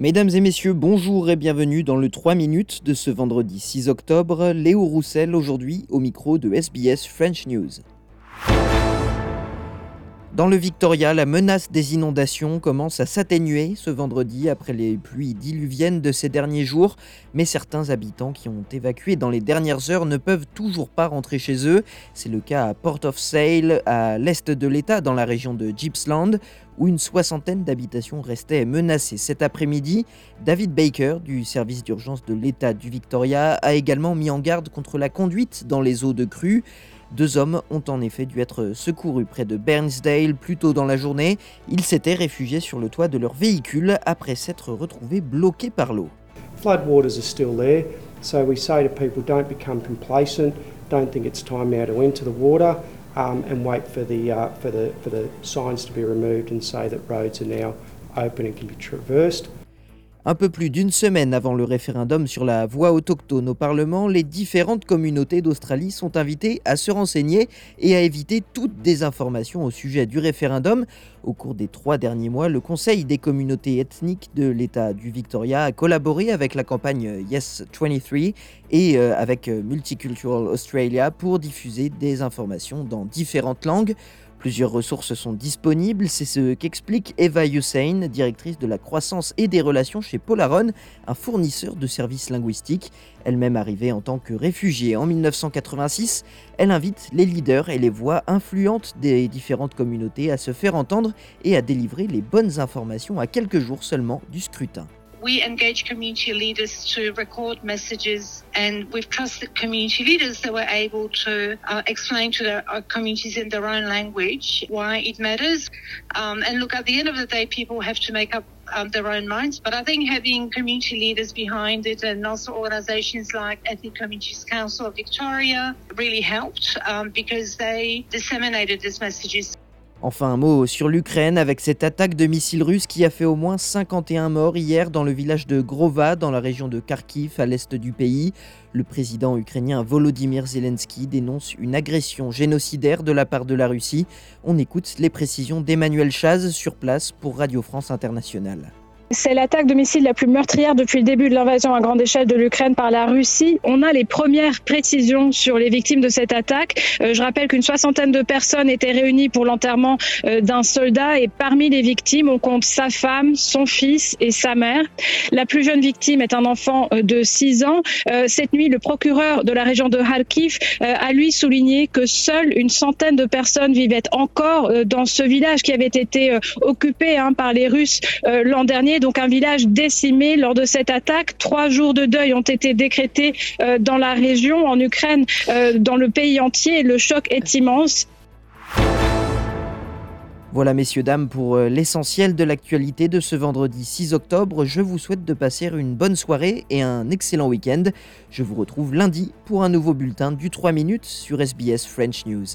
Mesdames et messieurs, bonjour et bienvenue dans le 3 minutes de ce vendredi 6 octobre. Léo Roussel aujourd'hui au micro de SBS French News. Dans le Victoria, la menace des inondations commence à s'atténuer ce vendredi après les pluies diluviennes de ces derniers jours, mais certains habitants qui ont évacué dans les dernières heures ne peuvent toujours pas rentrer chez eux. C'est le cas à Port of Sale, à l'est de l'État, dans la région de Gippsland, où une soixantaine d'habitations restaient menacées cet après-midi. David Baker, du service d'urgence de l'État du Victoria, a également mis en garde contre la conduite dans les eaux de crue. Deux hommes ont en effet dû être secourus près de Bairnsdale plus tôt dans la journée. Ils s'étaient réfugiés sur le toit de leur véhicule après s'être retrouvés bloqués par l'eau. Floodwaters are still there, so we say to people don't become complacent, don't think it's time now to enter the water, um, and wait for the, uh, for, the, for the signs to be removed and say that roads are now open and can be traversed. Un peu plus d'une semaine avant le référendum sur la voie autochtone au Parlement, les différentes communautés d'Australie sont invitées à se renseigner et à éviter toute désinformation au sujet du référendum. Au cours des trois derniers mois, le Conseil des communautés ethniques de l'État du Victoria a collaboré avec la campagne Yes 23 et euh, avec Multicultural Australia pour diffuser des informations dans différentes langues. Plusieurs ressources sont disponibles, c'est ce qu'explique Eva Hussein, directrice de la croissance et des relations chez Polaron, un fournisseur de services linguistiques. Elle-même arrivée en tant que réfugiée en 1986, elle invite les leaders et les voix influentes des différentes communautés à se faire entendre et à délivrer les bonnes informations à quelques jours seulement du scrutin. We engage community leaders to record messages and we've trusted community leaders that were able to uh, explain to their uh, communities in their own language why it matters. Um, and look, at the end of the day, people have to make up um, their own minds. But I think having community leaders behind it and also organizations like Ethnic Communities Council of Victoria really helped um, because they disseminated these messages. Enfin un mot sur l'Ukraine avec cette attaque de missiles russes qui a fait au moins 51 morts hier dans le village de Grova dans la région de Kharkiv à l'est du pays. Le président ukrainien Volodymyr Zelensky dénonce une agression génocidaire de la part de la Russie. On écoute les précisions d'Emmanuel Chaz sur place pour Radio France Internationale. C'est l'attaque de missiles la plus meurtrière depuis le début de l'invasion à grande échelle de l'Ukraine par la Russie. On a les premières précisions sur les victimes de cette attaque. Euh, je rappelle qu'une soixantaine de personnes étaient réunies pour l'enterrement euh, d'un soldat et parmi les victimes, on compte sa femme, son fils et sa mère. La plus jeune victime est un enfant euh, de 6 ans. Cette nuit, le procureur de la région de Kharkiv a lui souligné que seule une centaine de personnes vivaient encore dans ce village qui avait été occupé hein, par les Russes l'an dernier donc un village décimé lors de cette attaque. Trois jours de deuil ont été décrétés euh, dans la région, en Ukraine, euh, dans le pays entier. Le choc est immense. Voilà messieurs, dames, pour euh, l'essentiel de l'actualité de ce vendredi 6 octobre. Je vous souhaite de passer une bonne soirée et un excellent week-end. Je vous retrouve lundi pour un nouveau bulletin du 3 minutes sur SBS French News.